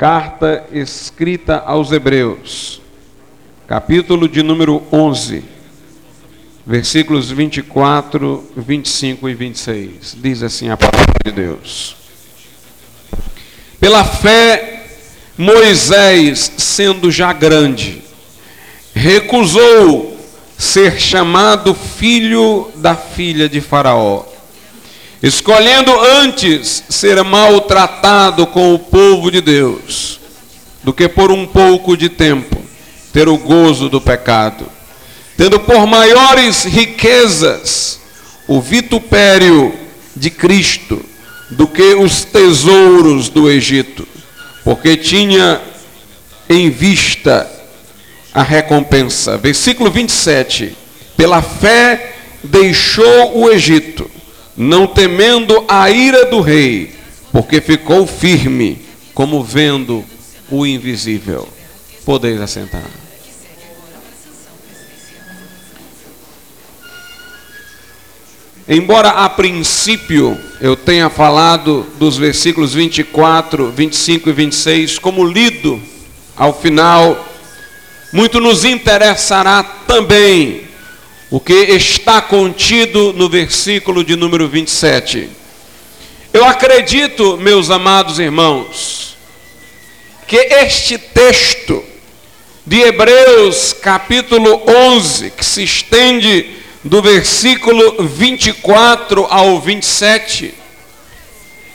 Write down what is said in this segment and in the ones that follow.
Carta escrita aos Hebreus, capítulo de número 11, versículos 24, 25 e 26. Diz assim a palavra de Deus. Pela fé, Moisés, sendo já grande, recusou ser chamado filho da filha de Faraó escolhendo antes ser maltratado com o povo de Deus, do que por um pouco de tempo ter o gozo do pecado, tendo por maiores riquezas o vitupério de Cristo do que os tesouros do Egito, porque tinha em vista a recompensa. Versículo 27. Pela fé deixou o Egito não temendo a ira do rei, porque ficou firme, como vendo o invisível. Podeis assentar. Embora a princípio eu tenha falado dos versículos 24, 25 e 26 como lido ao final, muito nos interessará também o que está contido no versículo de número 27. Eu acredito, meus amados irmãos, que este texto de Hebreus, capítulo 11, que se estende do versículo 24 ao 27,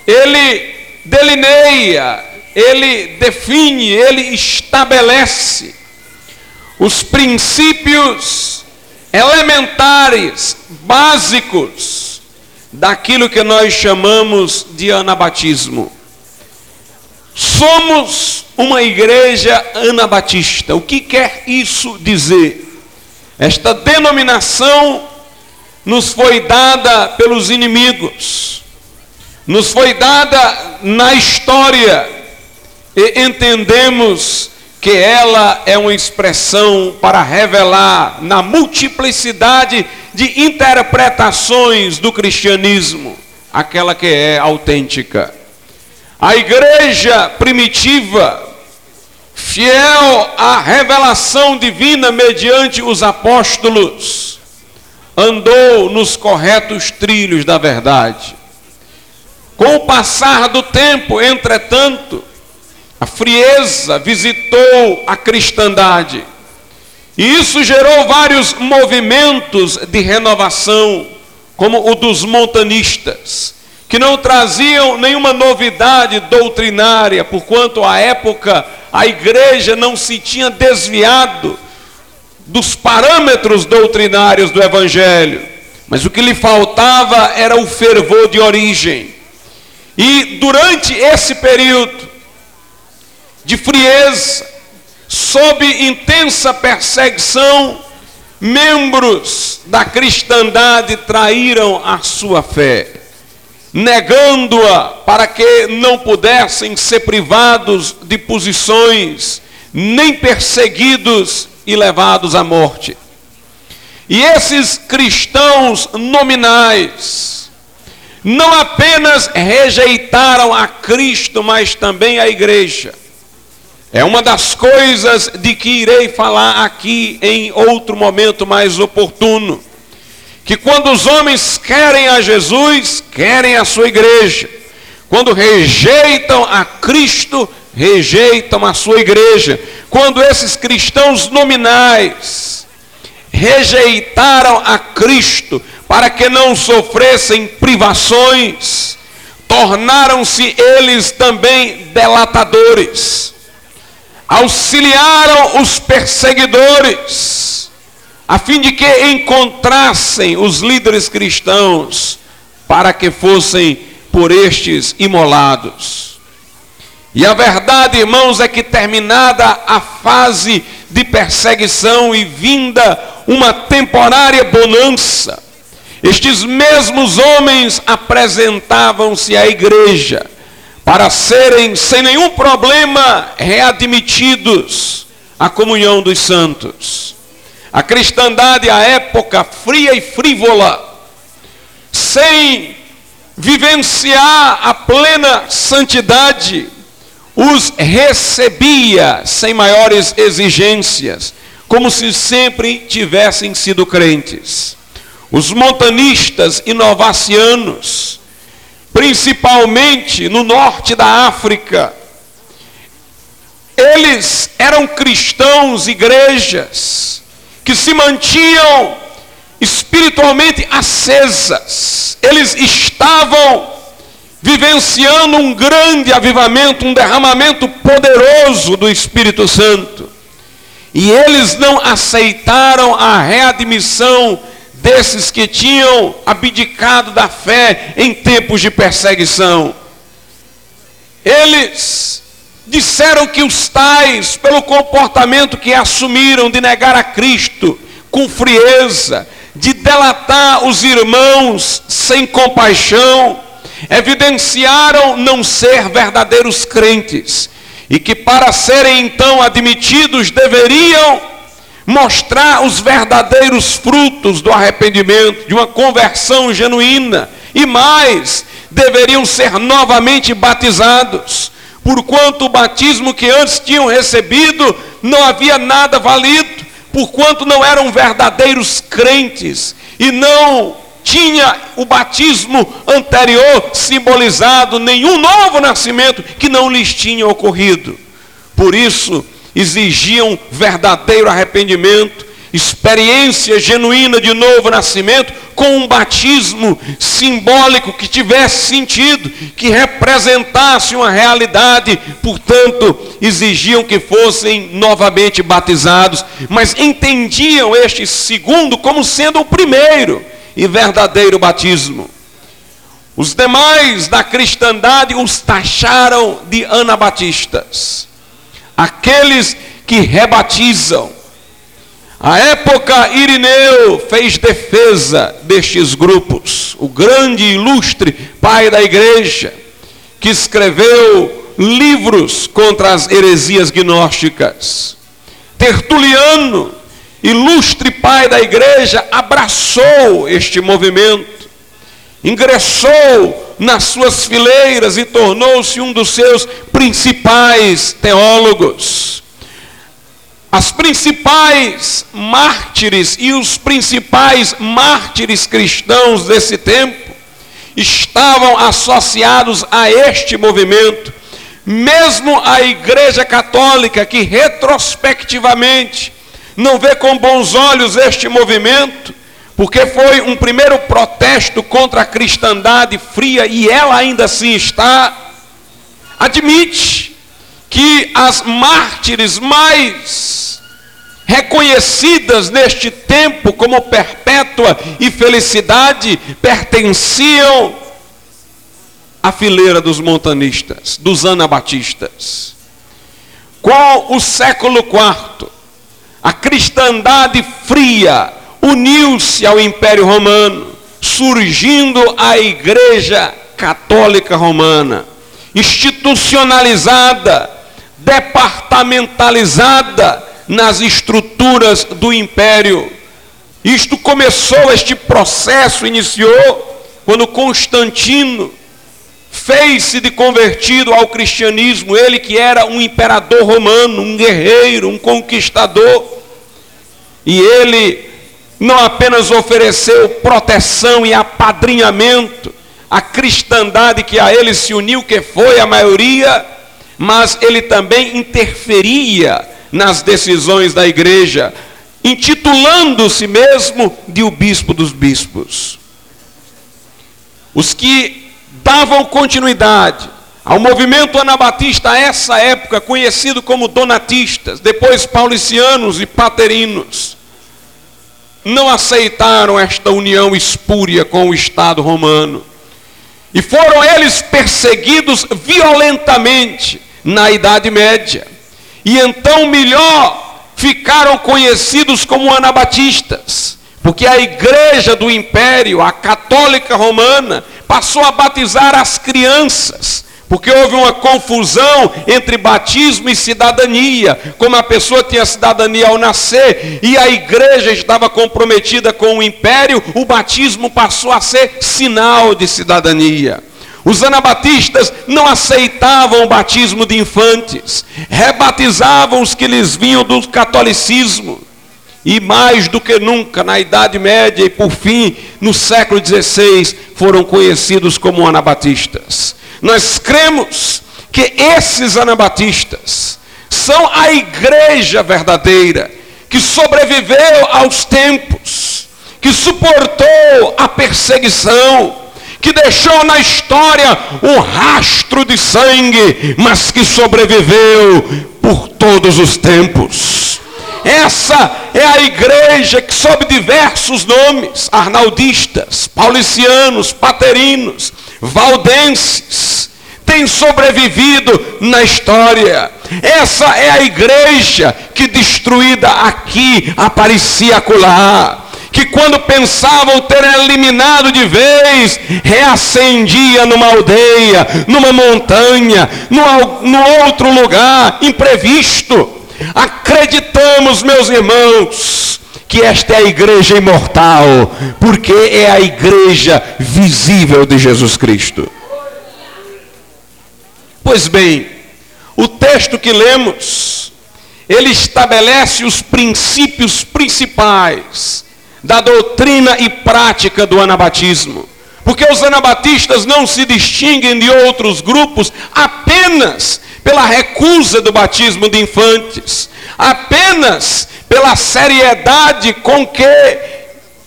ele delineia, ele define, ele estabelece os princípios elementares, básicos, daquilo que nós chamamos de anabatismo. Somos uma igreja anabatista. O que quer isso dizer? Esta denominação nos foi dada pelos inimigos, nos foi dada na história, e entendemos que ela é uma expressão para revelar na multiplicidade de interpretações do cristianismo, aquela que é autêntica. A igreja primitiva, fiel à revelação divina mediante os apóstolos, andou nos corretos trilhos da verdade. Com o passar do tempo, entretanto, a frieza visitou a cristandade. E isso gerou vários movimentos de renovação, como o dos montanistas, que não traziam nenhuma novidade doutrinária, porquanto à época a igreja não se tinha desviado dos parâmetros doutrinários do evangelho, mas o que lhe faltava era o fervor de origem. E durante esse período, de frieza, sob intensa perseguição, membros da cristandade traíram a sua fé, negando-a para que não pudessem ser privados de posições, nem perseguidos e levados à morte. E esses cristãos nominais não apenas rejeitaram a Cristo, mas também a igreja é uma das coisas de que irei falar aqui em outro momento mais oportuno. Que quando os homens querem a Jesus, querem a sua igreja. Quando rejeitam a Cristo, rejeitam a sua igreja. Quando esses cristãos nominais rejeitaram a Cristo para que não sofressem privações, tornaram-se eles também delatadores auxiliaram os perseguidores, a fim de que encontrassem os líderes cristãos, para que fossem por estes imolados. E a verdade, irmãos, é que terminada a fase de perseguição e vinda uma temporária bonança, estes mesmos homens apresentavam-se à igreja para serem sem nenhum problema readmitidos à comunhão dos santos. A cristandade, à época fria e frívola, sem vivenciar a plena santidade, os recebia sem maiores exigências, como se sempre tivessem sido crentes. Os montanistas inovacianos, principalmente no norte da África, eles eram cristãos, igrejas, que se mantinham espiritualmente acesas. Eles estavam vivenciando um grande avivamento, um derramamento poderoso do Espírito Santo. E eles não aceitaram a readmissão desses que tinham abdicado da fé em tempos de perseguição. Eles disseram que os tais, pelo comportamento que assumiram de negar a Cristo com frieza, de delatar os irmãos sem compaixão, evidenciaram não ser verdadeiros crentes e que para serem então admitidos deveriam mostrar os verdadeiros frutos do arrependimento, de uma conversão genuína e mais, deveriam ser novamente batizados, porquanto o batismo que antes tinham recebido não havia nada valido, porquanto não eram verdadeiros crentes e não tinha o batismo anterior simbolizado nenhum novo nascimento que não lhes tinha ocorrido. Por isso, exigiam verdadeiro arrependimento, experiência genuína de novo nascimento, com um batismo simbólico que tivesse sentido, que representasse uma realidade, portanto, exigiam que fossem novamente batizados, mas entendiam este segundo como sendo o primeiro e verdadeiro batismo. Os demais da cristandade os taxaram de anabatistas, aqueles que rebatizam. A época, Irineu fez defesa destes grupos, o grande e ilustre pai da igreja, que escreveu livros contra as heresias gnósticas. Tertuliano ilustre pai da igreja, abraçou este movimento, ingressou nas suas fileiras e tornou-se um dos seus principais teólogos. As principais mártires e os principais mártires cristãos desse tempo estavam associados a este movimento. Mesmo a Igreja Católica, que retrospectivamente não vê com bons olhos este movimento, porque foi um primeiro protesto contra a cristandade fria e ela ainda assim está. Admite que as mártires mais reconhecidas neste tempo como perpétua e felicidade pertenciam à fileira dos montanistas, dos anabatistas. Com o século IV, a cristandade fria uniu-se ao Império Romano, surgindo a Igreja Católica Romana, institucionalizada, departamentalizada nas estruturas do império. Isto começou, este processo iniciou quando Constantino fez-se de convertido ao cristianismo, ele que era um imperador romano, um guerreiro, um conquistador. E ele não apenas ofereceu proteção e apadrinhamento à cristandade que a ele se uniu, que foi a maioria, mas ele também interferia nas decisões da igreja, intitulando-se mesmo de o bispo dos bispos. Os que davam continuidade ao movimento anabatista a essa época, conhecido como donatistas, depois paulicianos e paterinos, não aceitaram esta união espúria com o Estado romano. E foram eles perseguidos violentamente na Idade Média. E então, melhor, ficaram conhecidos como anabatistas, porque a igreja do império, a católica romana, passou a batizar as crianças porque houve uma confusão entre batismo e cidadania. Como a pessoa tinha cidadania ao nascer e a igreja estava comprometida com o império, o batismo passou a ser sinal de cidadania. Os anabatistas não aceitavam o batismo de infantes, rebatizavam os que lhes vinham do catolicismo. E mais do que nunca, na Idade Média e por fim, no século XVI, foram conhecidos como anabatistas. Nós cremos que esses anabatistas são a igreja verdadeira, que sobreviveu aos tempos, que suportou a perseguição, que deixou na história um rastro de sangue, mas que sobreviveu por todos os tempos. Essa é a igreja que, sob diversos nomes, arnaldistas, paulicianos, paterinos, valdenses, tem sobrevivido na história. Essa é a igreja que, destruída aqui, aparecia acolá que quando pensavam ter eliminado de vez, reacendia numa aldeia, numa montanha, no, no outro lugar imprevisto. Acreditamos, meus irmãos, que esta é a igreja imortal, porque é a igreja visível de Jesus Cristo. Pois bem, o texto que lemos, ele estabelece os princípios principais da doutrina e prática do anabatismo. Porque os anabatistas não se distinguem de outros grupos apenas pela recusa do batismo de infantes, apenas pela seriedade com que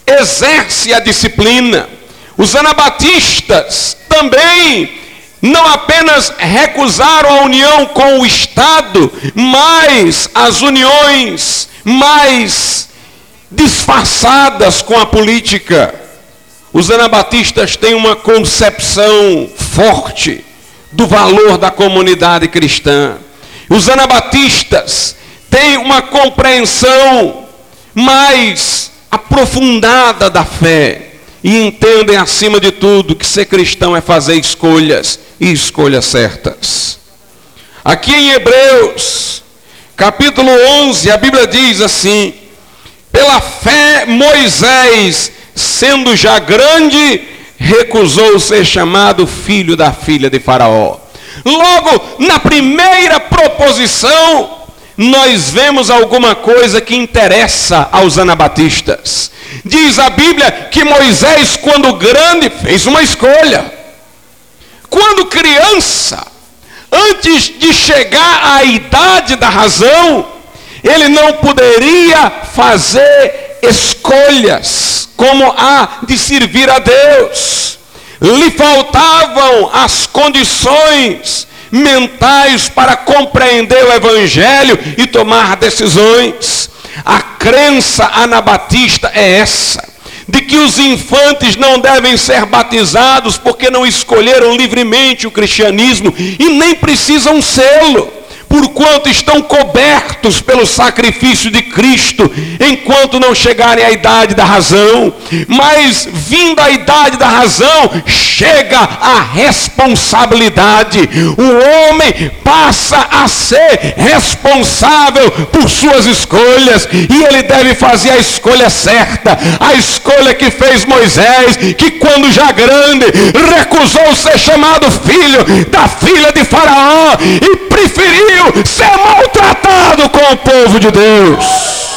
exerce a disciplina. Os anabatistas também não apenas recusaram a união com o Estado, mas as uniões mais disfarçadas com a política. Os anabatistas têm uma concepção forte do valor da comunidade cristã. Os anabatistas têm uma compreensão mais aprofundada da fé e entendem, acima de tudo, que ser cristão é fazer escolhas e escolhas certas. Aqui em Hebreus, capítulo 11, a Bíblia diz assim: pela fé, Moisés, sendo já grande, recusou ser chamado filho da filha de Faraó. Logo, na primeira proposição, nós vemos alguma coisa que interessa aos anabatistas. Diz a Bíblia que Moisés, quando grande, fez uma escolha. Quando criança, antes de chegar à idade da razão, ele não poderia fazer escolhas como a de servir a Deus. Lhe faltavam as condições mentais para compreender o Evangelho e tomar decisões. A crença anabatista é essa: de que os infantes não devem ser batizados porque não escolheram livremente o cristianismo e nem precisam sê-lo porquanto estão cobertos pelo sacrifício de Cristo, enquanto não chegarem à idade da razão. Mas, vindo a idade da razão, chega a responsabilidade. O homem passa a ser responsável por suas escolhas, e ele deve fazer a escolha certa, a escolha que fez Moisés, que quando já grande recusou ser chamado filho da filha de Faraó e preferiu ser maltratado com o povo de Deus.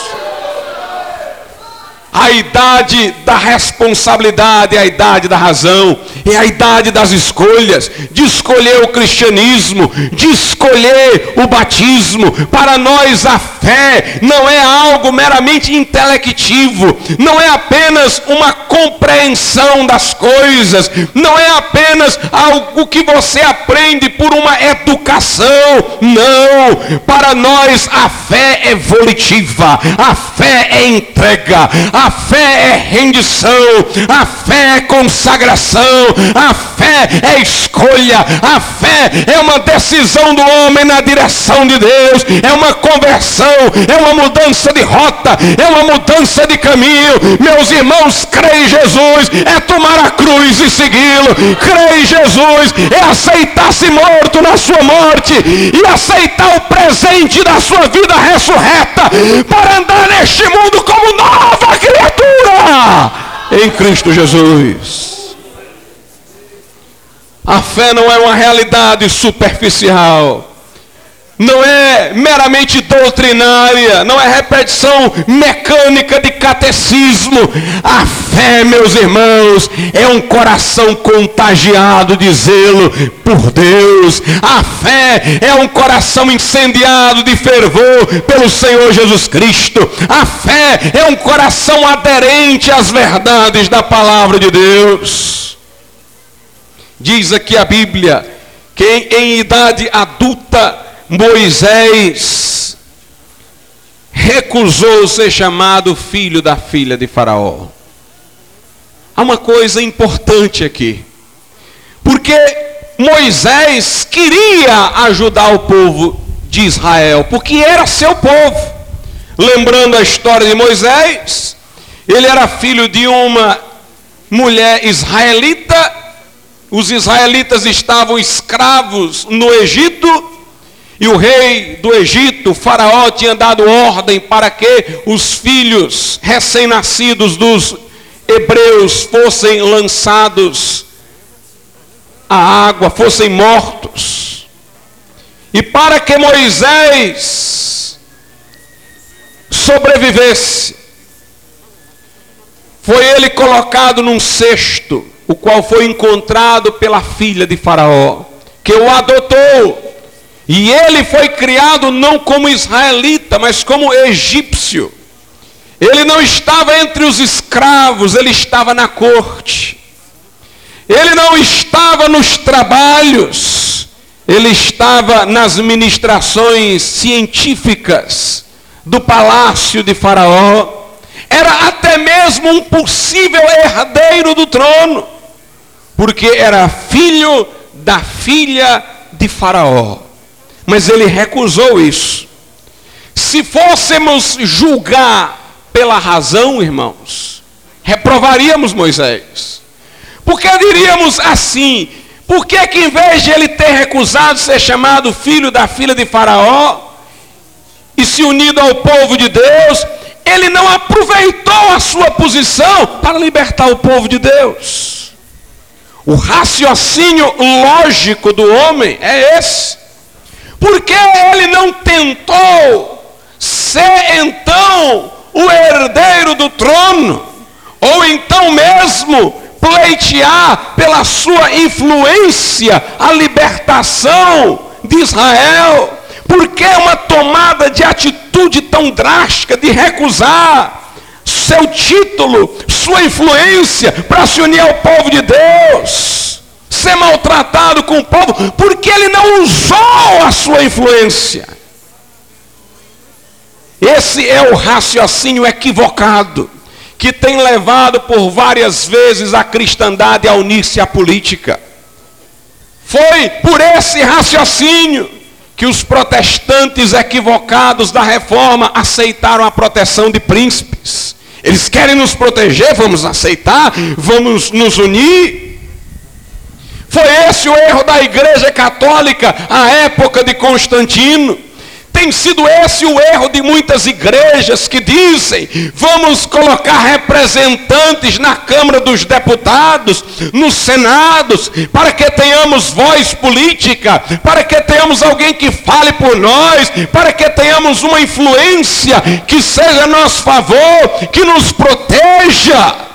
A idade da responsabilidade é a idade da razão, é a idade das escolhas, de escolher o cristianismo, de escolher o batismo. Para nós a fé não é algo meramente intelectivo, não é apenas uma compreensão das coisas, não é apenas algo que você aprende por uma educação. Não, para nós a fé é volitiva, a fé é entrega, a fé é rendição, a fé é consagração, a fé é escolha, a fé é uma decisão do homem na direção de Deus, é uma conversão, é uma mudança de rota, é uma mudança de caminho. Meus irmãos, creem em Jesus é tomar a cruz e segui-lo, creem em Jesus é aceitar-se morto na sua morte e aceitar o presente da sua vida ressurreta para andar neste mundo como nova criatura criatura em Cristo Jesus. A fé não é uma realidade superficial não é meramente doutrinária, não é repetição mecânica de catecismo. A fé, meus irmãos, é um coração contagiado de zelo por Deus. A fé é um coração incendiado de fervor pelo Senhor Jesus Cristo. A fé é um coração aderente às verdades da palavra de Deus. Diz aqui a Bíblia que em idade adulta Moisés recusou ser chamado filho da filha de Faraó. Há uma coisa importante aqui. Porque Moisés queria ajudar o povo de Israel, porque era seu povo. Lembrando a história de Moisés, ele era filho de uma mulher israelita. Os israelitas estavam escravos no Egito e o rei do Egito, Faraó, tinha dado ordem para que os filhos recém-nascidos dos hebreus fossem lançados à água, fossem mortos. E para que Moisés sobrevivesse, foi ele colocado num cesto, o qual foi encontrado pela filha de Faraó, que o adotou e ele foi criado não como israelita, mas como egípcio. Ele não estava entre os escravos, ele estava na corte. Ele não estava nos trabalhos, ele estava nas ministrações científicas do palácio de Faraó. Era até mesmo um possível herdeiro do trono, porque era filho da filha de Faraó mas ele recusou isso. Se fôssemos julgar pela razão, irmãos, reprovaríamos Moisés. Porque diríamos assim: por que, que em vez de ele ter recusado ser chamado filho da filha de Faraó e se unido ao povo de Deus, ele não aproveitou a sua posição para libertar o povo de Deus? O raciocínio lógico do homem é esse. Porque ele não tentou ser então o herdeiro do trono, ou então mesmo pleitear pela sua influência a libertação de Israel? Por que uma tomada de atitude tão drástica de recusar seu título, sua influência para se unir ao povo de Deus? Ser maltratado com o povo, porque ele não usou a sua influência. Esse é o raciocínio equivocado que tem levado por várias vezes a cristandade a unir-se à política. Foi por esse raciocínio que os protestantes equivocados da reforma aceitaram a proteção de príncipes. Eles querem nos proteger, vamos aceitar, vamos nos unir. Foi esse o erro da Igreja Católica à época de Constantino. Tem sido esse o erro de muitas igrejas que dizem: vamos colocar representantes na Câmara dos Deputados, nos Senados, para que tenhamos voz política, para que tenhamos alguém que fale por nós, para que tenhamos uma influência que seja a nosso favor, que nos proteja.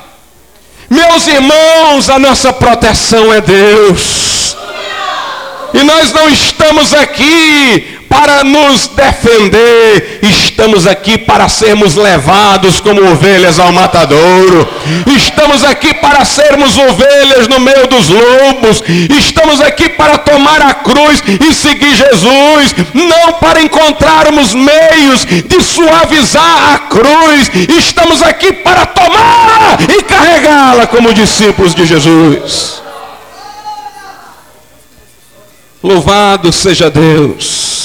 Meus irmãos, a nossa proteção é Deus. E nós não estamos aqui para nos defender, estamos aqui para sermos levados como ovelhas ao matadouro, estamos aqui para sermos ovelhas no meio dos lobos, estamos aqui para tomar a cruz e seguir Jesus, não para encontrarmos meios de suavizar a cruz, estamos aqui para tomar e carregá-la como discípulos de Jesus. Louvado seja Deus.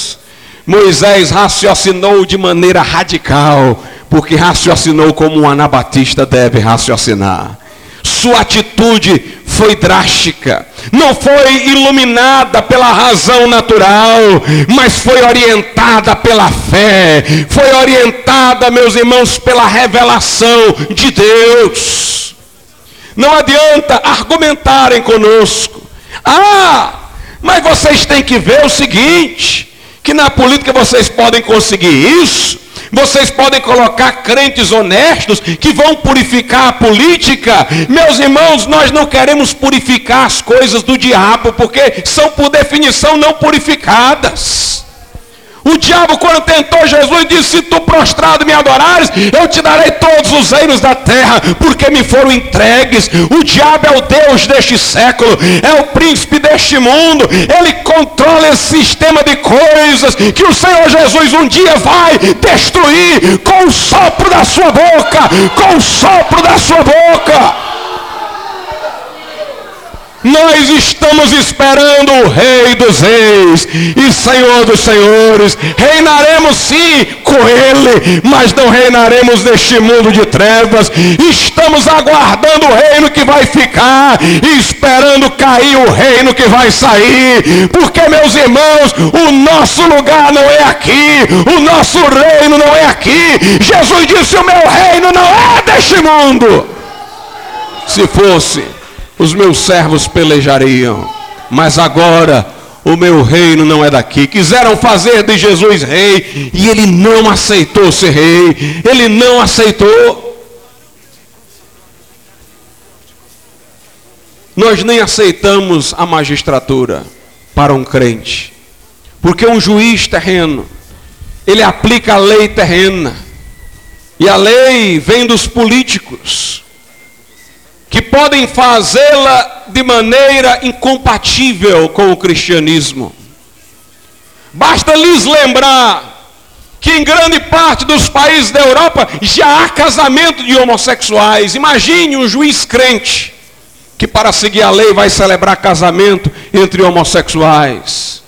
Moisés raciocinou de maneira radical, porque raciocinou como um anabatista deve raciocinar. Sua atitude foi drástica, não foi iluminada pela razão natural, mas foi orientada pela fé, foi orientada, meus irmãos, pela revelação de Deus. Não adianta argumentarem conosco, Ah, mas vocês têm que ver o seguinte: que na política vocês podem conseguir isso, vocês podem colocar crentes honestos que vão purificar a política. Meus irmãos, nós não queremos purificar as coisas do diabo, porque são por definição não purificadas. O diabo, quando tentou Jesus, disse: Se tu prostrado me adorares, eu te darei todos os reinos da terra, porque me foram entregues. O diabo é o Deus deste século, é o príncipe deste mundo, ele controla esse sistema de coisas que o Senhor Jesus um dia vai destruir com o sopro da sua boca com o sopro da sua boca. Nós estamos esperando o Rei dos Reis e Senhor dos Senhores. Reinaremos sim com Ele, mas não reinaremos neste mundo de trevas. Estamos aguardando o reino que vai ficar e esperando cair o reino que vai sair. Porque, meus irmãos, o nosso lugar não é aqui, o nosso reino não é aqui. Jesus disse: O meu reino não é deste mundo. Se fosse os meus servos pelejariam, mas agora o meu reino não é daqui. Quiseram fazer de Jesus rei e ele não aceitou ser rei, ele não aceitou. Nós nem aceitamos a magistratura para um crente, porque um juiz terreno, ele aplica a lei terrena, e a lei vem dos políticos que podem fazê-la de maneira incompatível com o cristianismo. Basta lhes lembrar que em grande parte dos países da Europa já há casamento de homossexuais. Imagine um juiz crente que, para seguir a lei, vai celebrar casamento entre homossexuais.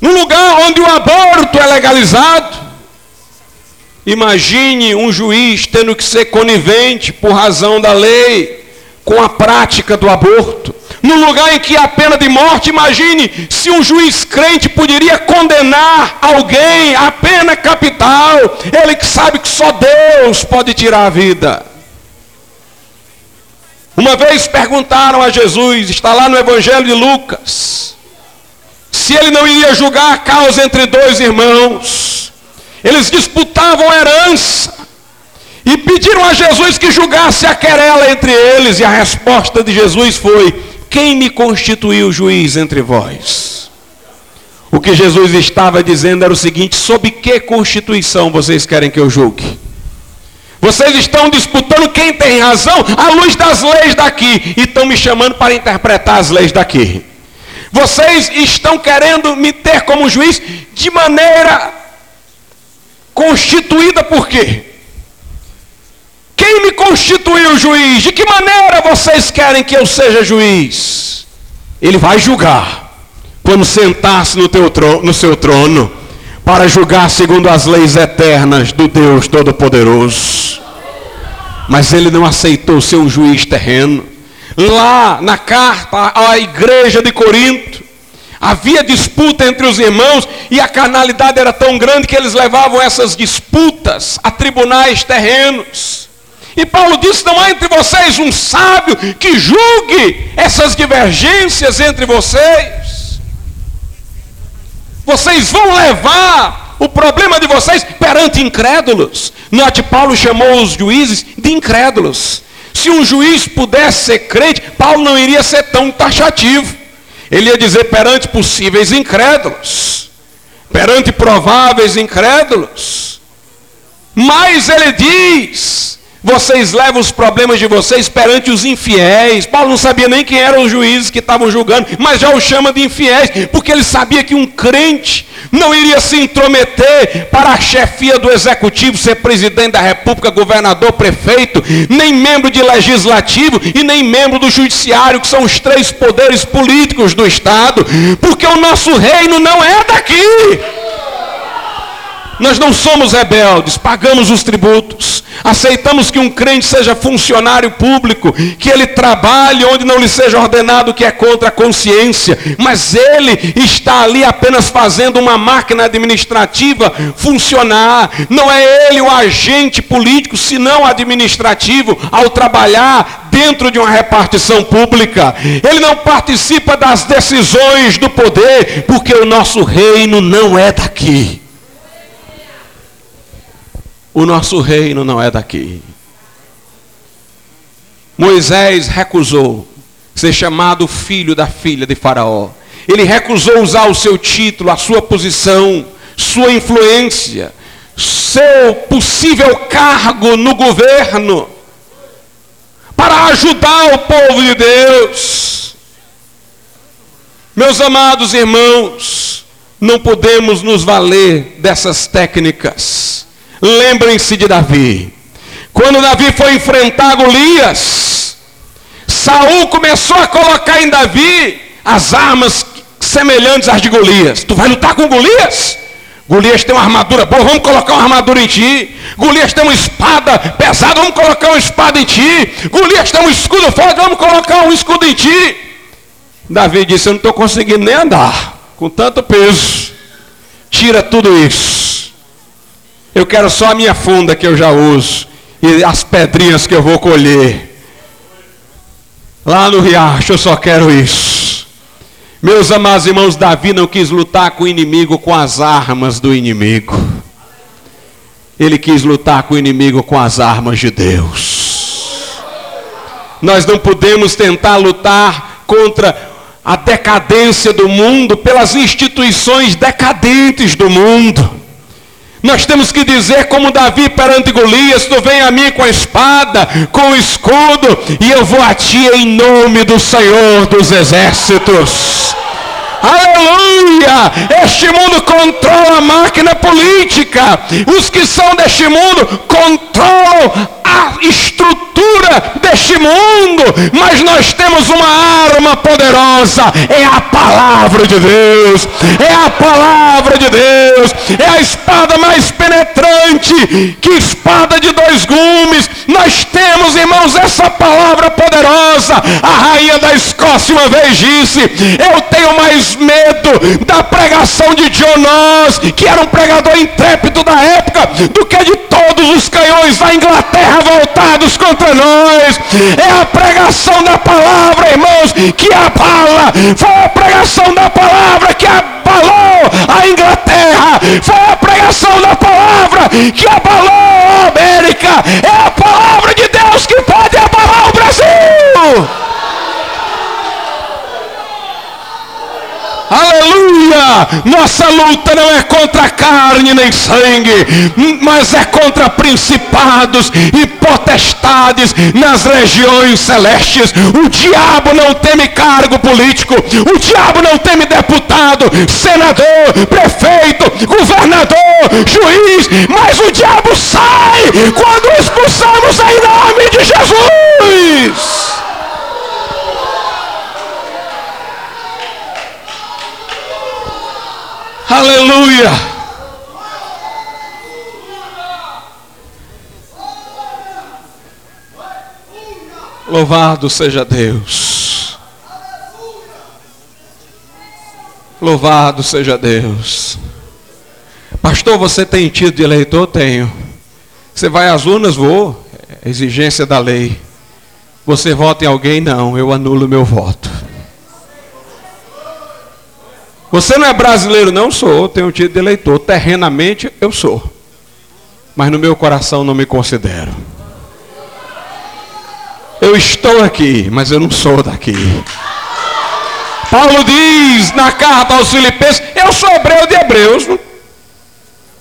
Num lugar onde o aborto é legalizado, Imagine um juiz tendo que ser conivente por razão da lei com a prática do aborto. No lugar em que há pena de morte, imagine se um juiz crente poderia condenar alguém à pena capital, ele que sabe que só Deus pode tirar a vida. Uma vez perguntaram a Jesus, está lá no Evangelho de Lucas, se ele não iria julgar a causa entre dois irmãos. Eles disputavam herança. E pediram a Jesus que julgasse a querela entre eles. E a resposta de Jesus foi: Quem me constituiu juiz entre vós? O que Jesus estava dizendo era o seguinte: sob que constituição vocês querem que eu julgue? Vocês estão disputando quem tem razão à luz das leis daqui e estão me chamando para interpretar as leis daqui. Vocês estão querendo me ter como juiz de maneira Constituída por quê? Quem me constituiu juiz? De que maneira vocês querem que eu seja juiz? Ele vai julgar quando sentar-se no, no seu trono para julgar segundo as leis eternas do Deus Todo-Poderoso. Mas ele não aceitou ser um juiz terreno. Lá na carta à igreja de Corinto, Havia disputa entre os irmãos e a carnalidade era tão grande que eles levavam essas disputas a tribunais terrenos. E Paulo disse: Não há entre vocês um sábio que julgue essas divergências entre vocês. Vocês vão levar o problema de vocês perante incrédulos. Note, Paulo chamou os juízes de incrédulos. Se um juiz pudesse ser crente, Paulo não iria ser tão taxativo. Ele ia dizer perante possíveis incrédulos, perante prováveis incrédulos. Mas ele diz: vocês levam os problemas de vocês perante os infiéis. Paulo não sabia nem quem eram os juízes que estavam julgando, mas já o chama de infiéis, porque ele sabia que um crente não iria se intrometer para a chefia do executivo, ser presidente da república, governador, prefeito, nem membro de legislativo e nem membro do judiciário, que são os três poderes políticos do Estado, porque o nosso reino não é daqui. Nós não somos rebeldes, pagamos os tributos. Aceitamos que um crente seja funcionário público, que ele trabalhe onde não lhe seja ordenado que é contra a consciência, mas ele está ali apenas fazendo uma máquina administrativa funcionar. Não é ele o agente político, senão administrativo, ao trabalhar dentro de uma repartição pública. Ele não participa das decisões do poder, porque o nosso reino não é daqui. O nosso reino não é daqui. Moisés recusou ser chamado filho da filha de Faraó. Ele recusou usar o seu título, a sua posição, sua influência, seu possível cargo no governo para ajudar o povo de Deus. Meus amados irmãos, não podemos nos valer dessas técnicas. Lembrem-se de Davi. Quando Davi foi enfrentar Golias, Saul começou a colocar em Davi as armas semelhantes às de Golias. Tu vai lutar com Golias? Golias tem uma armadura boa, vamos colocar uma armadura em ti. Golias tem uma espada pesada, vamos colocar uma espada em ti. Golias tem um escudo forte, vamos colocar um escudo em ti. Davi disse: Eu não estou conseguindo nem andar com tanto peso. Tira tudo isso. Eu quero só a minha funda que eu já uso e as pedrinhas que eu vou colher. Lá no riacho eu só quero isso. Meus amados irmãos, Davi não quis lutar com o inimigo com as armas do inimigo. Ele quis lutar com o inimigo com as armas de Deus. Nós não podemos tentar lutar contra a decadência do mundo pelas instituições decadentes do mundo. Nós temos que dizer como Davi perante Golias, tu vem a mim com a espada, com o escudo, e eu vou a ti em nome do Senhor dos exércitos. Aleluia! Este mundo controla a máquina política. Os que são deste mundo controlam a estrutura deste mundo. Mas nós temos uma arma poderosa: é a palavra de Deus. É a palavra de Deus. É a espada mais penetrante que espada de dois gumes. Nós temos, irmãos, essa palavra poderosa. A rainha da Escócia uma vez disse: Eu tenho mais medo da pregação de Jonas, que era um pregador intrépido da época, do que de todos os canhões da Inglaterra voltados contra nós. É a pregação da palavra, irmãos, que abala. Foi a pregação da palavra que abalou a Inglaterra. Foi a pregação da palavra que abalou a América. É a Aleluia! Nossa luta não é contra carne nem sangue, mas é contra principados e potestades nas regiões celestes. O diabo não teme cargo político, o diabo não teme deputado, senador, prefeito, governador, juiz, mas o diabo sai quando expulsamos em nome de Jesus. Aleluia. Louvado seja Deus. Louvado seja Deus. Pastor, você tem tido de eleitor? Tenho. Você vai às urnas? Vou. É exigência da lei. Você vota em alguém? Não, eu anulo meu voto. Você não é brasileiro? Não sou, tenho título de eleitor. Terrenamente eu sou. Mas no meu coração não me considero. Eu estou aqui, mas eu não sou daqui. Paulo diz na carta aos Filipenses: Eu sou hebreu de hebreus. Não,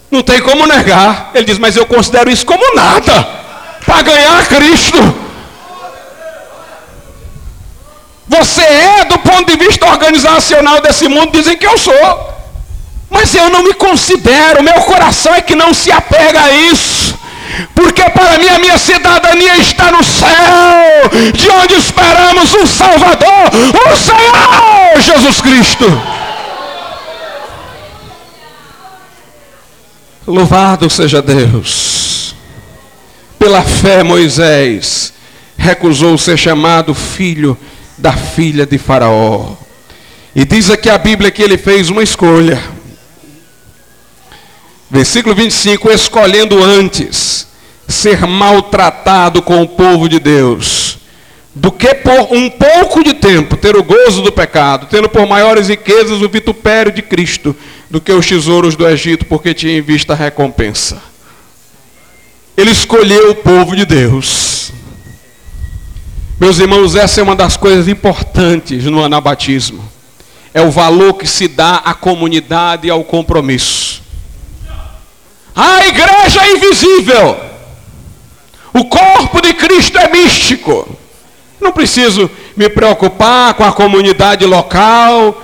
não tem como negar. Ele diz: Mas eu considero isso como nada para ganhar Cristo. Você é do ponto de vista organizacional desse mundo, dizem que eu sou. Mas eu não me considero, meu coração é que não se apega a isso. Porque para mim a minha cidadania está no céu, de onde esperamos um Salvador, o Senhor Jesus Cristo. Louvado seja Deus. Pela fé, Moisés recusou ser chamado filho da filha de Faraó. E diz aqui a Bíblia que ele fez uma escolha. Versículo 25: escolhendo antes ser maltratado com o povo de Deus, do que por um pouco de tempo ter o gozo do pecado, tendo por maiores riquezas o vitupério de Cristo, do que os tesouros do Egito, porque tinha em vista a recompensa. Ele escolheu o povo de Deus. Meus irmãos, essa é uma das coisas importantes no anabatismo. É o valor que se dá à comunidade e ao compromisso. A igreja é invisível. O corpo de Cristo é místico. Não preciso me preocupar com a comunidade local.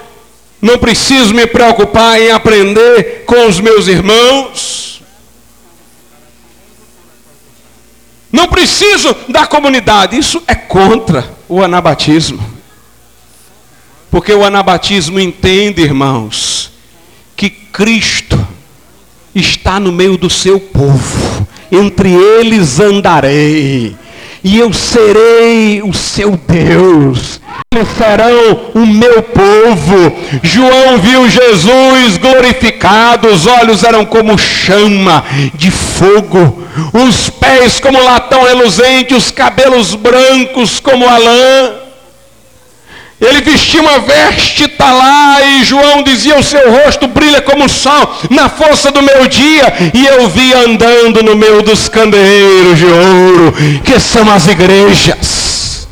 Não preciso me preocupar em aprender com os meus irmãos. Não preciso da comunidade. Isso é contra o anabatismo. Porque o anabatismo entende, irmãos, que Cristo está no meio do seu povo entre eles andarei, e eu serei o seu Deus. Eles serão o meu povo. João viu Jesus glorificado, os olhos eram como chama de fogo, os pés como latão reluzente, os cabelos brancos como a lã. Ele vestia uma veste talá e João dizia: O seu rosto brilha como o sol na força do meu dia. E eu vi andando no meio dos candeeiros de ouro, que são as igrejas.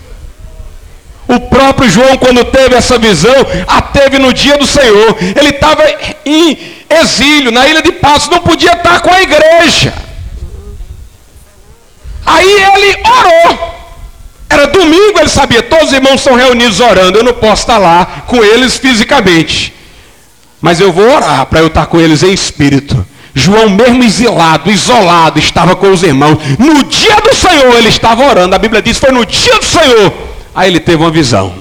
O próprio João, quando teve essa visão, a teve no dia do Senhor. Ele estava em exílio, na ilha de Passos, não podia estar com a igreja. Aí ele orou. Era domingo, ele sabia, todos os irmãos estão reunidos orando, eu não posso estar lá com eles fisicamente. Mas eu vou orar para eu estar com eles em espírito. João, mesmo exilado, isolado, estava com os irmãos. No dia do Senhor ele estava orando. A Bíblia diz: foi no dia do Senhor. Aí ele teve uma visão.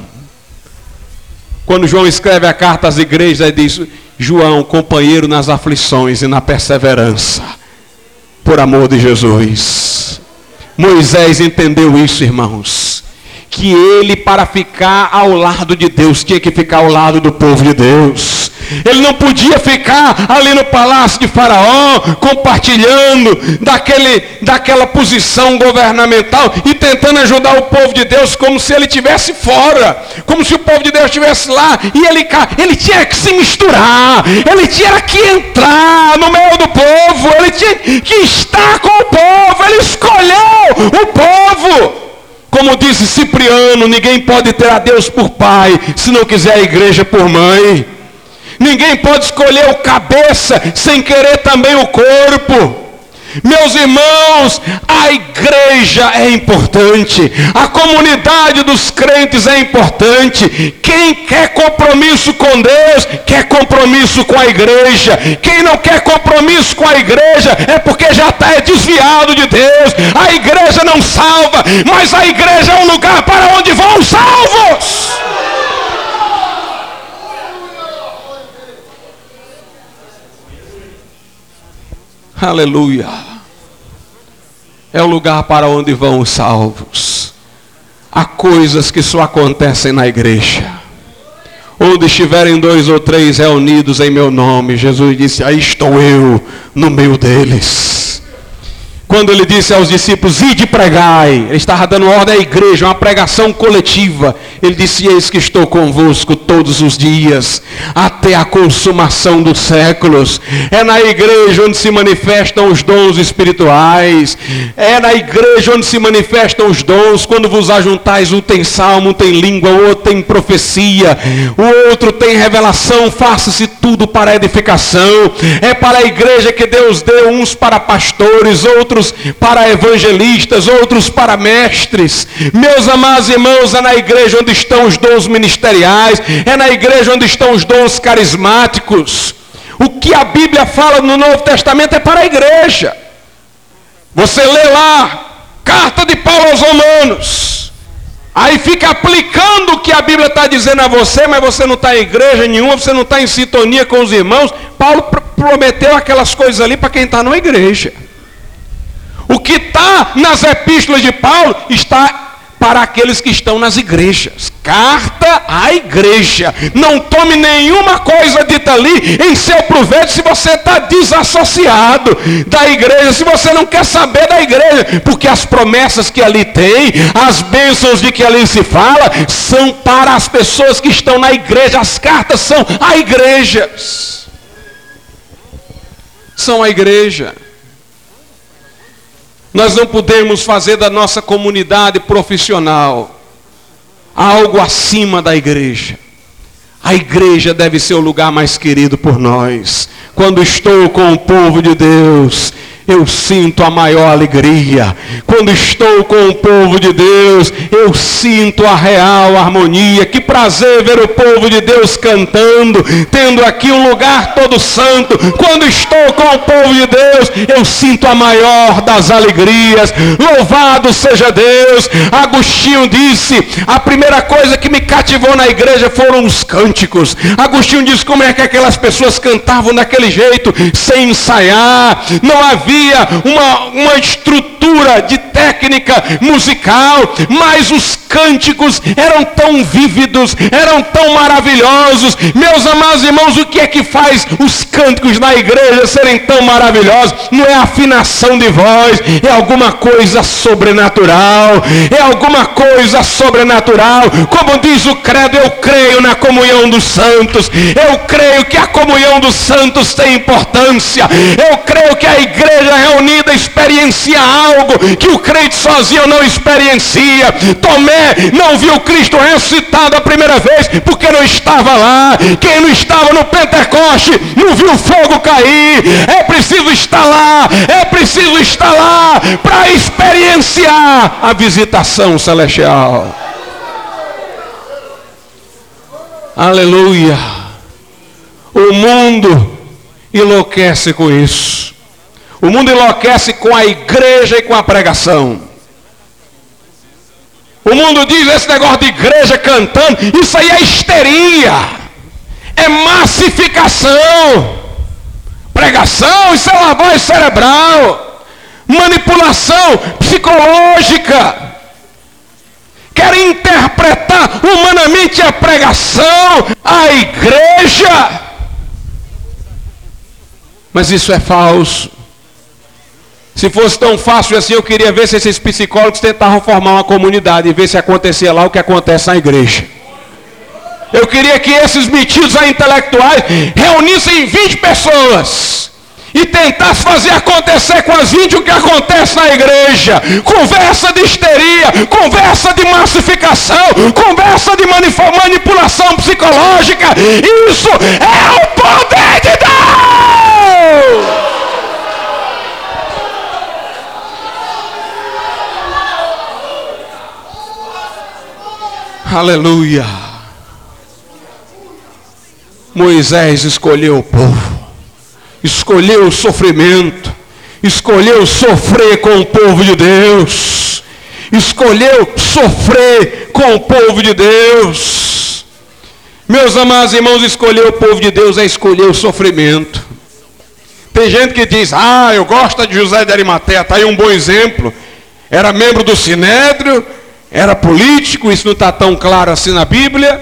Quando João escreve a carta às igrejas, ele diz: João, companheiro nas aflições e na perseverança, por amor de Jesus. Moisés entendeu isso, irmãos. Que ele, para ficar ao lado de Deus, tinha que ficar ao lado do povo de Deus. Ele não podia ficar ali no palácio de Faraó, compartilhando daquele, daquela posição governamental e tentando ajudar o povo de Deus como se ele estivesse fora, como se o povo de Deus estivesse lá. E ele, ele tinha que se misturar, ele tinha que entrar no meio do povo, ele tinha que estar com o povo, ele escolheu o povo. Como disse Cipriano, ninguém pode ter a Deus por pai se não quiser a igreja por mãe. Ninguém pode escolher o cabeça sem querer também o corpo. Meus irmãos, a igreja é importante, a comunidade dos crentes é importante. Quem quer compromisso com Deus, quer compromisso com a igreja. Quem não quer compromisso com a igreja é porque já está desviado de Deus. A igreja não salva, mas a igreja é um lugar para onde vão os salvos. Aleluia. É o lugar para onde vão os salvos. Há coisas que só acontecem na igreja. Onde estiverem dois ou três reunidos em meu nome, Jesus disse: Aí estou eu no meio deles quando ele disse aos discípulos, ide pregai, ele estava dando ordem à igreja, uma pregação coletiva. Ele disse, eis que estou convosco todos os dias, até a consumação dos séculos. É na igreja onde se manifestam os dons espirituais. É na igreja onde se manifestam os dons. Quando vos ajuntais, um tem salmo, um tem língua, o outro tem profecia, o outro tem revelação, faça-se tudo para edificação. É para a igreja que Deus deu uns para pastores, outros outros para evangelistas, outros para mestres. Meus amados irmãos, é na igreja onde estão os dons ministeriais, é na igreja onde estão os dons carismáticos. O que a Bíblia fala no Novo Testamento é para a igreja. Você lê lá, carta de Paulo aos Romanos. Aí fica aplicando o que a Bíblia está dizendo a você, mas você não está em igreja nenhuma, você não está em sintonia com os irmãos. Paulo prometeu aquelas coisas ali para quem está na igreja. O que está nas epístolas de Paulo está para aqueles que estão nas igrejas. Carta à igreja. Não tome nenhuma coisa dita ali em seu proveito se você está desassociado da igreja, se você não quer saber da igreja, porque as promessas que ali tem, as bênçãos de que ali se fala, são para as pessoas que estão na igreja. As cartas são a igrejas. São a igreja. Nós não podemos fazer da nossa comunidade profissional algo acima da igreja. A igreja deve ser o lugar mais querido por nós. Quando estou com o povo de Deus, eu sinto a maior alegria. Quando estou com o povo de Deus, eu sinto a real harmonia. Que prazer ver o povo de Deus cantando, tendo aqui um lugar todo santo. Quando estou com o povo de Deus, eu sinto a maior das alegrias. Louvado seja Deus. Agostinho disse: a primeira coisa que me cativou na igreja foram os cânticos. Agostinho disse como é que aquelas pessoas cantavam daquele jeito, sem ensaiar. Não havia havia uma, uma estrutura de técnica musical, mas os cânticos eram tão vívidos, eram tão maravilhosos. Meus amados irmãos, o que é que faz os cânticos na igreja serem tão maravilhosos? Não é afinação de voz, é alguma coisa sobrenatural, é alguma coisa sobrenatural. Como diz o credo, eu creio na comunhão dos santos, eu creio que a comunhão dos santos tem importância, eu creio que a igreja reunida experiencia algo que o crente sozinho não experiencia. Tomé não viu Cristo ressuscitado a primeira vez porque não estava lá. Quem não estava no Pentecoste não viu fogo cair. É preciso estar lá, é preciso estar lá para experienciar a visitação celestial. Aleluia. O mundo enlouquece com isso. O mundo enlouquece com a igreja e com a pregação. O mundo diz esse negócio de igreja cantando, isso aí é histeria, é massificação. Pregação, isso é lavagem cerebral, manipulação psicológica. Querem interpretar humanamente a pregação, a igreja. Mas isso é falso. Se fosse tão fácil assim, eu queria ver se esses psicólogos tentavam formar uma comunidade e ver se acontecia lá o que acontece na igreja. Eu queria que esses metidos a intelectuais reunissem 20 pessoas e tentassem fazer acontecer com as 20 o que acontece na igreja. Conversa de histeria, conversa de massificação, conversa de manipulação psicológica. Isso é o poder de Deus! Aleluia. Moisés escolheu o povo, escolheu o sofrimento, escolheu sofrer com o povo de Deus, escolheu sofrer com o povo de Deus. Meus amados irmãos, escolher o povo de Deus é escolher o sofrimento. Tem gente que diz, ah, eu gosto de José de Arimateia, está aí um bom exemplo. Era membro do Sinédrio, era político, isso não está tão claro assim na Bíblia.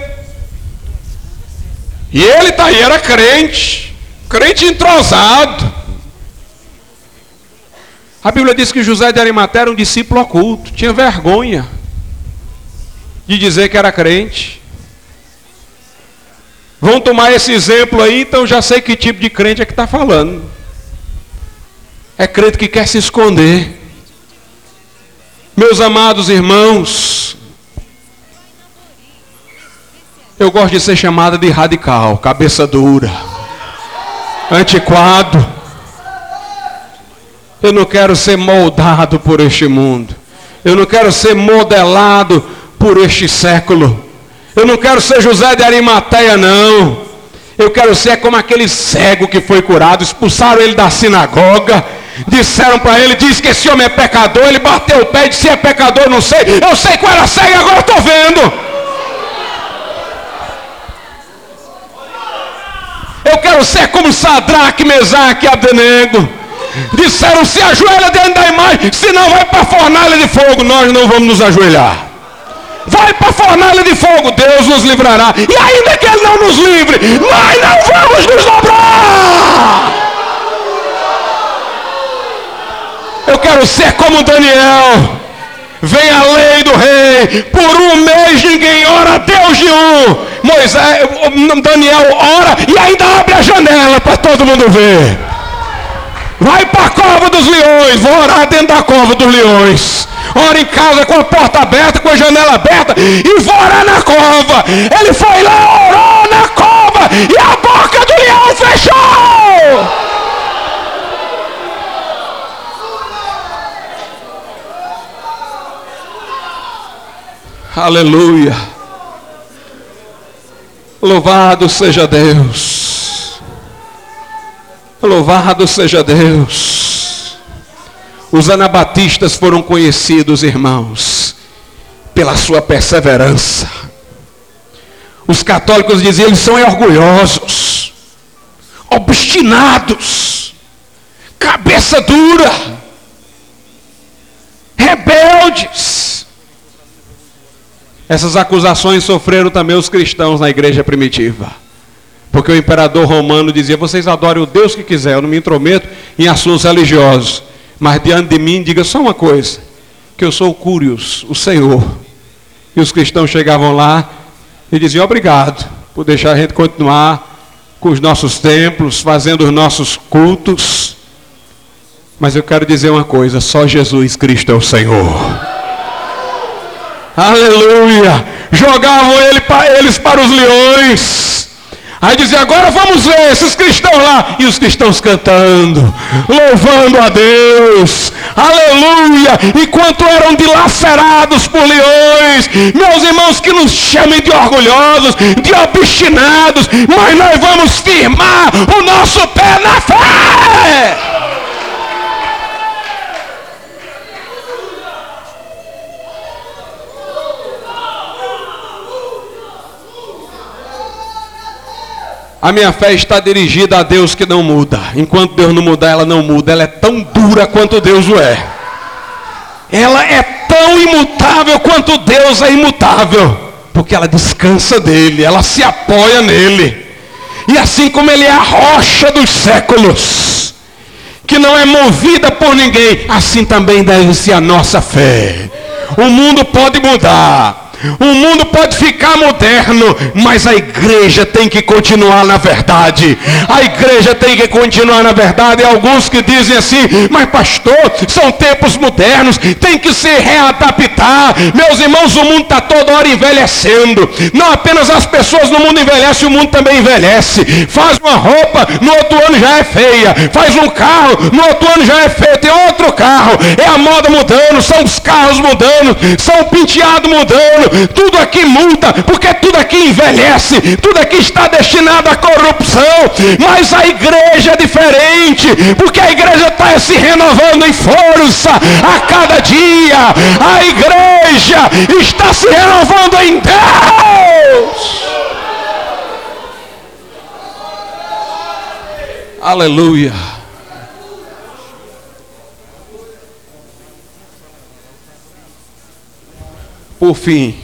E ele está aí, era crente, crente entrosado. A Bíblia diz que José de Arimateia era um discípulo oculto, tinha vergonha de dizer que era crente. Vão tomar esse exemplo aí, então já sei que tipo de crente é que está falando. É crente que quer se esconder. Meus amados irmãos, eu gosto de ser chamada de radical, cabeça dura, antiquado. Eu não quero ser moldado por este mundo. Eu não quero ser modelado por este século. Eu não quero ser José de Arimateia, não. Eu quero ser como aquele cego que foi curado. Expulsaram ele da sinagoga Disseram para ele, diz que esse homem é pecador. Ele bateu o pé e disse, se é pecador, não sei. Eu sei que era cego, agora estou vendo. Eu quero ser como Sadraque, Mesaque e Abdenego. disseram: se ajoelha dentro da imagem, senão vai para a fornalha de fogo. Nós não vamos nos ajoelhar. Vai para a fornalha de fogo, Deus nos livrará. E ainda que Ele não nos livre, nós não vamos nos dobrar. Eu quero ser como Daniel. Vem a lei do rei. Por um mês ninguém ora Deus de um. Moisés, Daniel ora e ainda abre a janela para todo mundo ver. Vai para a cova dos leões. Vou orar dentro da cova dos leões. Ora em casa com a porta aberta, com a janela aberta. E vou orar na cova. Ele foi lá, orou na cova. E a boca do leão fechou. Aleluia. Louvado seja Deus. Louvado seja Deus. Os anabatistas foram conhecidos, irmãos, pela sua perseverança. Os católicos diziam, eles são orgulhosos, obstinados, cabeça dura, rebeldes. Essas acusações sofreram também os cristãos na igreja primitiva. Porque o imperador romano dizia: vocês adorem o Deus que quiser, eu não me intrometo em assuntos religiosos. Mas diante de mim, diga só uma coisa: que eu sou o Curios, o Senhor. E os cristãos chegavam lá e diziam: obrigado por deixar a gente continuar com os nossos templos, fazendo os nossos cultos. Mas eu quero dizer uma coisa: só Jesus Cristo é o Senhor. Aleluia! Jogavam ele, eles para os leões. Aí dizia, agora vamos ver esses cristãos lá. E os cristãos cantando, louvando a Deus. Aleluia! Enquanto eram dilacerados por leões. Meus irmãos, que nos chamem de orgulhosos, de obstinados. Mas nós vamos firmar o nosso pé na fé. A minha fé está dirigida a Deus que não muda. Enquanto Deus não mudar, ela não muda. Ela é tão dura quanto Deus o é. Ela é tão imutável quanto Deus é imutável. Porque ela descansa dele, ela se apoia nele. E assim como ele é a rocha dos séculos, que não é movida por ninguém, assim também deve ser a nossa fé. O mundo pode mudar, o mundo pode ficar moderno, mas a igreja tem que continuar na verdade. A igreja tem que continuar na verdade. E alguns que dizem assim, mas pastor, são tempos modernos, tem que se readaptar. Meus irmãos, o mundo está toda hora envelhecendo. Não apenas as pessoas no mundo envelhecem, o mundo também envelhece. Faz uma roupa, no outro ano já é feia. Faz um carro, no outro ano já é feio. Tem outro carro. É a moda mudando, são os carros mudando, são o penteado mudando tudo aqui muda, porque tudo aqui envelhece, tudo aqui está destinado à corrupção, mas a igreja é diferente, porque a igreja está se renovando em força a cada dia, a igreja está se renovando em Deus. Aleluia. Por fim,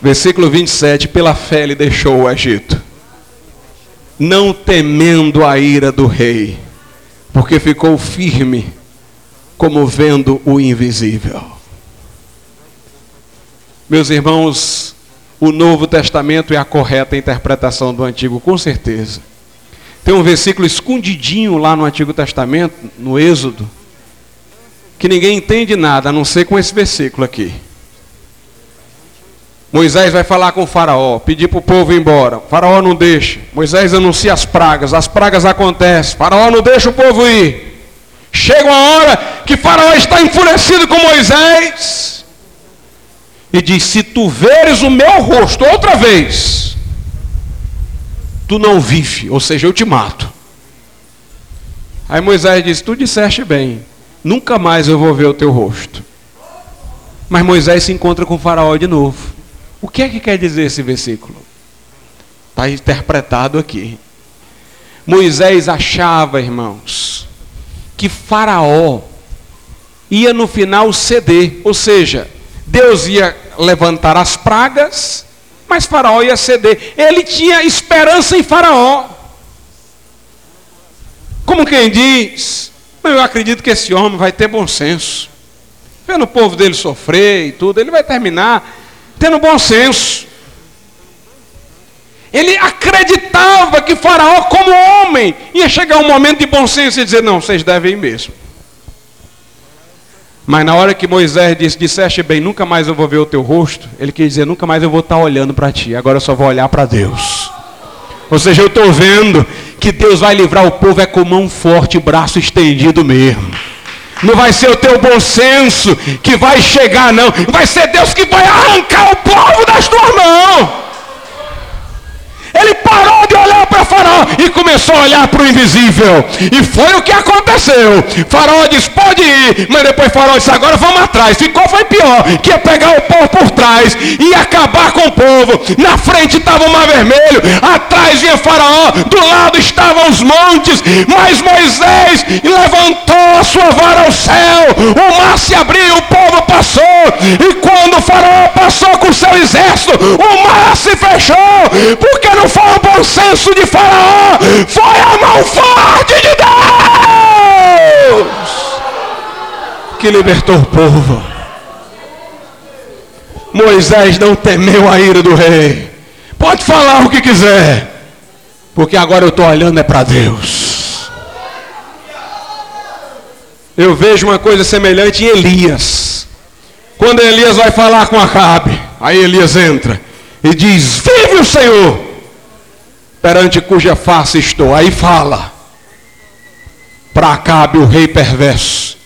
Versículo 27, pela fé ele deixou o Egito, não temendo a ira do rei, porque ficou firme, como vendo o invisível. Meus irmãos, o Novo Testamento é a correta interpretação do Antigo, com certeza. Tem um versículo escondidinho lá no Antigo Testamento, no Êxodo, que ninguém entende nada, a não ser com esse versículo aqui. Moisés vai falar com o faraó, pedir para o povo ir embora. O faraó não deixa. Moisés anuncia as pragas, as pragas acontecem. O faraó não deixa o povo ir. Chega uma hora que faraó está enfurecido com Moisés. E diz: Se tu veres o meu rosto outra vez, tu não vive, ou seja, eu te mato. Aí Moisés diz: Tu disseste bem, nunca mais eu vou ver o teu rosto. Mas Moisés se encontra com faraó de novo. O que é que quer dizer esse versículo? Está interpretado aqui. Moisés achava, irmãos, que Faraó ia no final ceder, ou seja, Deus ia levantar as pragas, mas Faraó ia ceder. Ele tinha esperança em Faraó. Como quem diz, eu acredito que esse homem vai ter bom senso. Vendo o povo dele sofrer e tudo, ele vai terminar tendo bom senso. Ele acreditava que Faraó, como homem, ia chegar um momento de bom senso e dizer: Não, vocês devem ir mesmo. Mas na hora que Moisés disse: Disseste bem, nunca mais eu vou ver o teu rosto, ele quis dizer: Nunca mais eu vou estar olhando para ti, agora eu só vou olhar para Deus. Ou seja, eu estou vendo que Deus vai livrar o povo é com mão forte braço estendido mesmo. Não vai ser o teu bom senso que vai chegar, não. Vai ser Deus que vai arrancar o povo das tuas mãos. Ele parou de olhar para Faraó e começou a olhar para o invisível. E foi o que aconteceu. Faraó disse: pode ir. Mas depois Faraó disse: agora vamos atrás. Ficou foi pior. Que ia pegar o povo por trás e acabar com o povo. Na frente estava o mar vermelho. Atrás vinha Faraó. Do lado estavam os montes. Mas Moisés levantou a sua vara ao céu. O mar se abriu. O povo passou. E quando o Faraó passou com seu exército, o mar se fechou. Porque não foi o bom senso de Faraó, foi a mão forte de Deus que libertou o povo. Moisés não temeu a ira do rei. Pode falar o que quiser, porque agora eu estou olhando é para Deus. Eu vejo uma coisa semelhante em Elias. Quando Elias vai falar com Acabe, aí Elias entra e diz: Vive o Senhor, perante cuja face estou. Aí fala para Acabe, o rei perverso.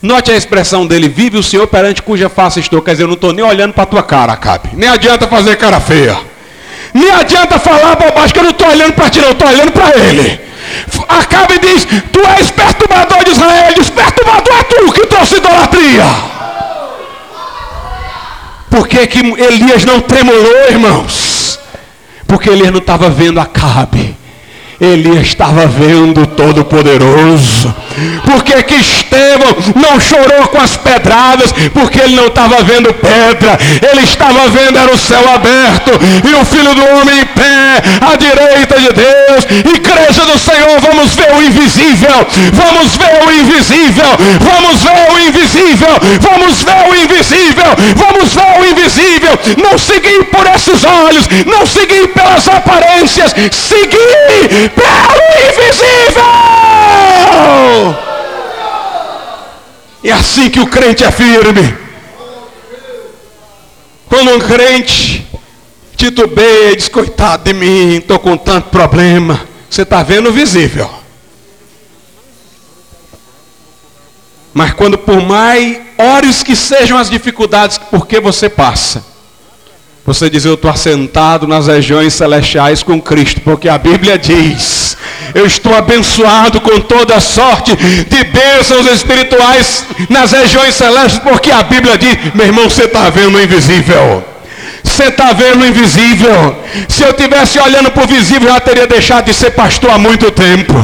Note a expressão dele: vive o Senhor perante cuja face estou. Quer dizer, eu não estou nem olhando para a tua cara, Acabe. Nem adianta fazer cara feia. Nem adianta falar bobagem que eu não estou olhando para ti, não, eu estou olhando para ele. Acabe diz: Tu és perturbador de Israel. Diz: Perturbador é tu que trouxe idolatria. Por que, que Elias não tremulou, irmãos? Porque Elias não estava vendo Acabe. Elias estava vendo o Todo-Poderoso. Por que que Estevão não chorou com as pedradas? Porque ele não estava vendo pedra. Ele estava vendo era o céu aberto e o Filho do Homem em pé à direita de Deus. Igreja do Senhor, vamos ver o invisível. Vamos ver o invisível. Vamos ver o invisível. Vamos ver o invisível. Vamos ver o invisível. Não seguir por esses olhos. Não seguir pelas aparências. Seguir pelo invisível. É assim que o crente é firme. Quando um crente titubeia diz, coitado de mim, estou com tanto problema. Você está vendo o visível. Mas quando por maiores que sejam as dificuldades por que você passa, você diz, eu estou assentado nas regiões celestiais com Cristo, porque a Bíblia diz, eu estou abençoado com toda sorte de bênçãos espirituais nas regiões celestes, porque a Bíblia diz, meu irmão, você está vendo o invisível. Você está vendo o invisível. Se eu tivesse olhando para o visível, já teria deixado de ser pastor há muito tempo.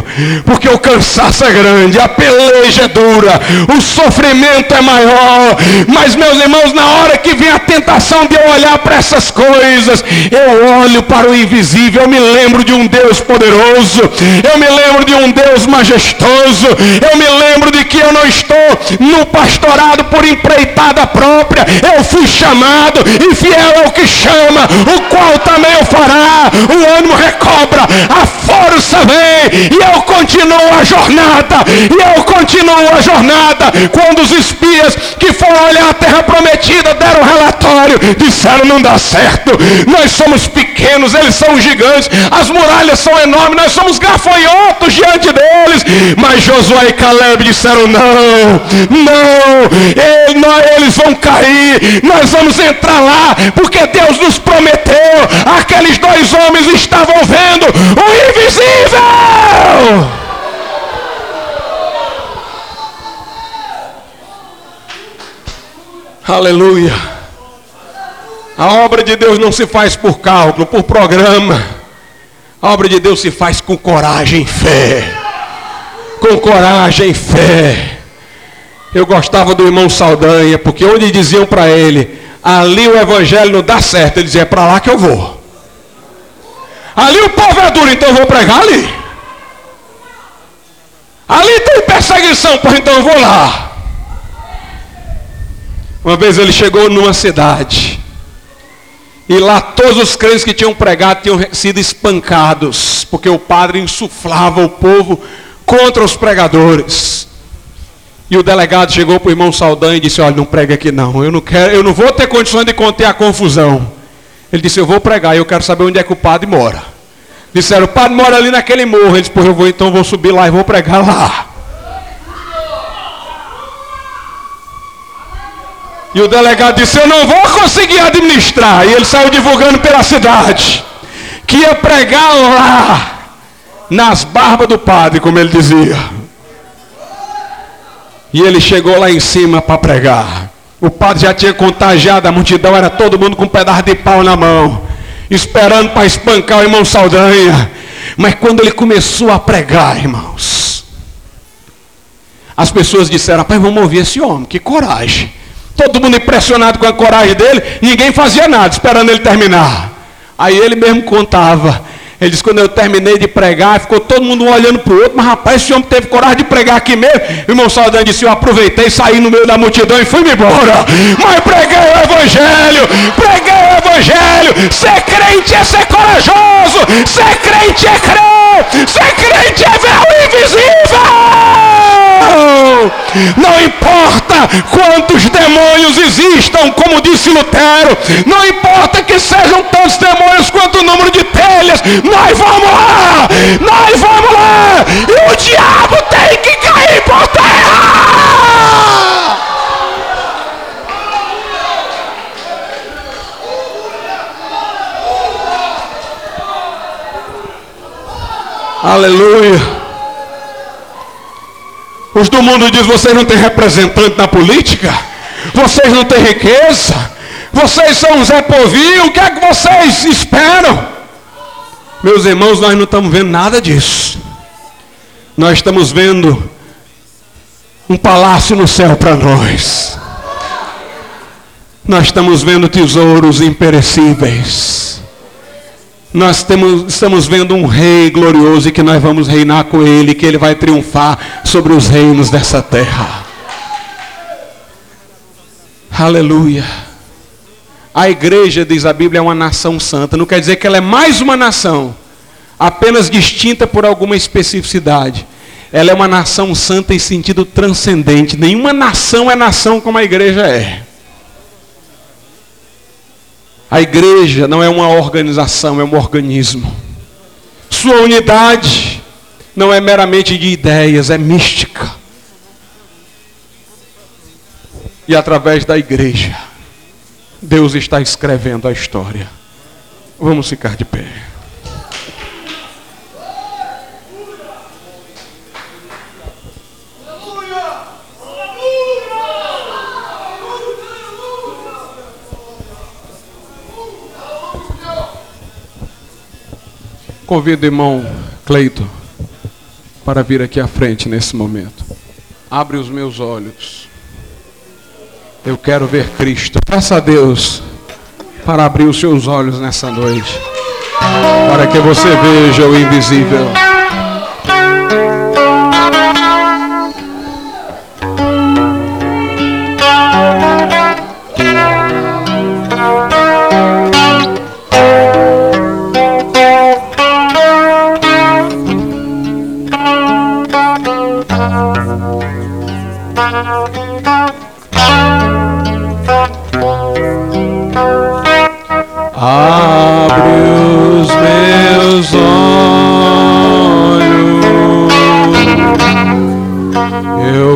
Porque o cansaço é grande, a peleja é dura, o sofrimento é maior. Mas, meus irmãos, na hora que vem a tentação de eu olhar para essas coisas, eu olho para o invisível. Eu me lembro de um Deus poderoso. Eu me lembro de um Deus majestoso. Eu me lembro de que eu não estou no pastorado por empreitada própria. Eu fui chamado e fiel ao que chama, o qual também o fará. O ânimo recobra, a força vem, e eu continuo a jornada, e eu continuo a jornada. Quando os espias que foram olhar a terra prometida deram relatório, disseram: não dá certo, nós somos pequenos, eles são gigantes, as muralhas são enormes, nós somos gafanhotos diante deles. Mas Josué e Caleb disseram: não, não, eles vão cair, nós vamos entrar lá, porque Deus nos prometeu. Aqueles dois homens estavam vendo o invisível. Aleluia. A obra de Deus não se faz por cálculo, por programa. A obra de Deus se faz com coragem e fé. Com coragem e fé. Eu gostava do irmão Saldanha, porque onde diziam para ele, ali o evangelho não dá certo, ele dizia, é para lá que eu vou. Ali o povo é duro, então eu vou pregar ali. Ali tem perseguição, então eu vou lá. Uma vez ele chegou numa cidade. E lá todos os crentes que tinham pregado tinham sido espancados, porque o padre insuflava o povo contra os pregadores. E o delegado chegou para o irmão Saldanha e disse: Olha, não prega aqui não. Eu não quero, eu não vou ter condições de conter a confusão. Ele disse: Eu vou pregar, eu quero saber onde é que o padre mora. Disseram: O padre mora ali naquele morro. Ele disse: Pois eu vou, então vou subir lá e vou pregar lá. E o delegado disse: Eu não vou conseguir administrar. E ele saiu divulgando pela cidade que ia pregar lá, nas barbas do padre, como ele dizia. E ele chegou lá em cima para pregar. O padre já tinha contagiado a multidão, era todo mundo com um pedaço de pau na mão, esperando para espancar o irmão Saldanha. Mas quando ele começou a pregar, irmãos, as pessoas disseram: Rapaz, vamos ouvir esse homem, que coragem. Todo mundo impressionado com a coragem dele, ninguém fazia nada, esperando ele terminar. Aí ele mesmo contava ele disse, quando eu terminei de pregar, ficou todo mundo um olhando para o outro, mas rapaz, esse homem teve coragem de pregar aqui mesmo. Irmão Saldanha disse, eu aproveitei, saí no meio da multidão e fui-me embora. Mas preguei o Evangelho, preguei o Evangelho. Ser crente é ser corajoso, ser crente é crer, ser crente é ver o invisível. Não importa quantos demônios existam, como disse Lutero, não importa que sejam tantos demônios quanto o número de telhas, nós vamos lá, nós vamos lá, e o diabo tem que cair por terra. Aleluia. Os do mundo dizem: vocês não têm representante na política, vocês não têm riqueza, vocês são Zé Povinho, o que é que vocês esperam? Meus irmãos, nós não estamos vendo nada disso. Nós estamos vendo um palácio no céu para nós. Nós estamos vendo tesouros imperecíveis nós temos, estamos vendo um rei glorioso e que nós vamos reinar com ele, que ele vai triunfar sobre os reinos dessa terra. Aleluia. A igreja, diz a Bíblia, é uma nação santa. Não quer dizer que ela é mais uma nação, apenas distinta por alguma especificidade. Ela é uma nação santa em sentido transcendente. Nenhuma nação é nação como a igreja é. A igreja não é uma organização, é um organismo. Sua unidade não é meramente de ideias, é mística. E através da igreja, Deus está escrevendo a história. Vamos ficar de pé. Convido o irmão Cleito para vir aqui à frente nesse momento. Abre os meus olhos. Eu quero ver Cristo. Peça a Deus para abrir os seus olhos nessa noite. Para que você veja o invisível.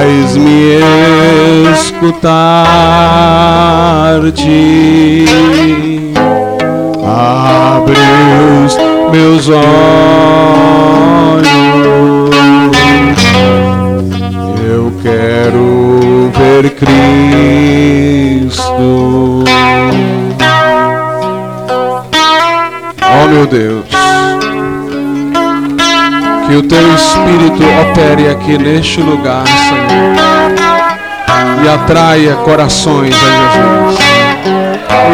ouvido, faz-me escutar-te, abre os meus olhos, eu quero ver Cristo. Teu Espírito opere aqui neste lugar, Senhor, e atraia corações a Jesus.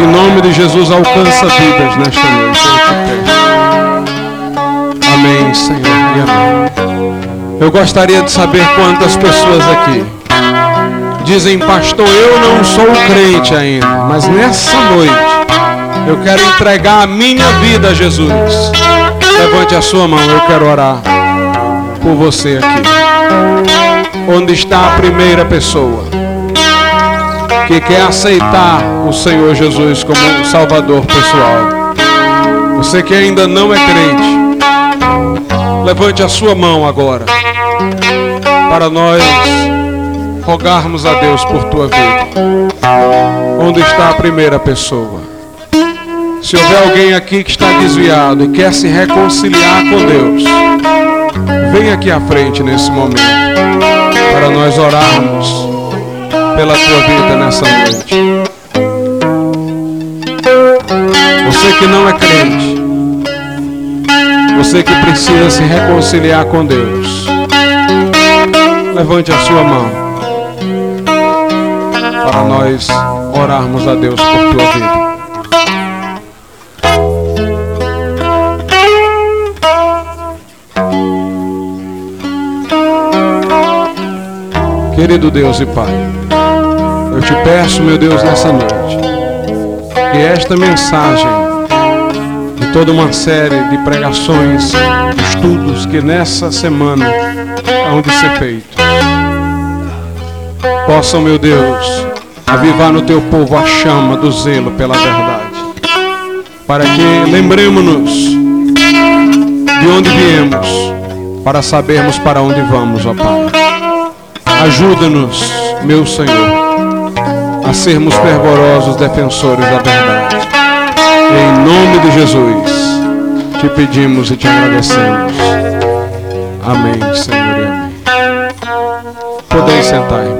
Em nome de Jesus, alcança vidas nesta noite, eu te peço. Amém, Senhor, e amém. Eu gostaria de saber quantas pessoas aqui dizem, pastor, eu não sou crente ainda, mas nessa noite eu quero entregar a minha vida a Jesus. Levante a sua mão, eu quero orar por você aqui. Onde está a primeira pessoa que quer aceitar o Senhor Jesus como Salvador pessoal? Você que ainda não é crente, levante a sua mão agora para nós rogarmos a Deus por tua vida. Onde está a primeira pessoa? Se houver alguém aqui que está desviado e quer se reconciliar com Deus, vem aqui à frente nesse momento para nós orarmos pela tua vida nessa noite. Você que não é crente, você que precisa se reconciliar com Deus, levante a sua mão para nós orarmos a Deus por tua vida. Querido Deus e Pai, eu te peço, meu Deus, nessa noite, que esta mensagem e toda uma série de pregações, estudos que nessa semana hão de ser feitos, possam, meu Deus, avivar no teu povo a chama do zelo pela verdade, para que lembremos-nos de onde viemos, para sabermos para onde vamos, ó Pai. Ajuda-nos, meu Senhor, a sermos fervorosos defensores da verdade. Em nome de Jesus, te pedimos e te agradecemos. Amém, Senhor e amém. Podem sentar.